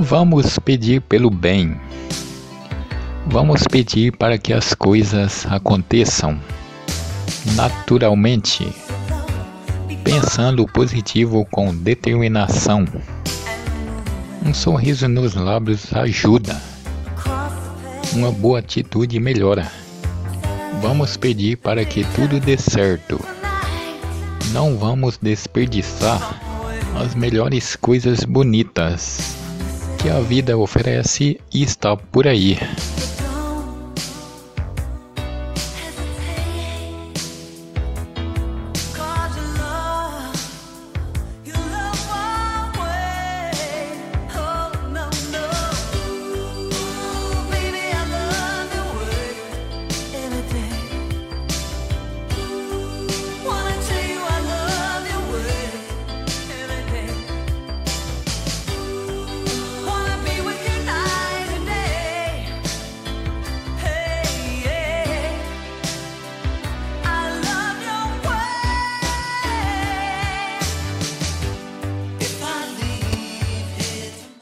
Vamos pedir pelo bem. Vamos pedir para que as coisas aconteçam naturalmente, pensando positivo com determinação. Um sorriso nos lábios ajuda. Uma boa atitude melhora. Vamos pedir para que tudo dê certo. Não vamos desperdiçar as melhores coisas bonitas que a vida oferece e está por aí.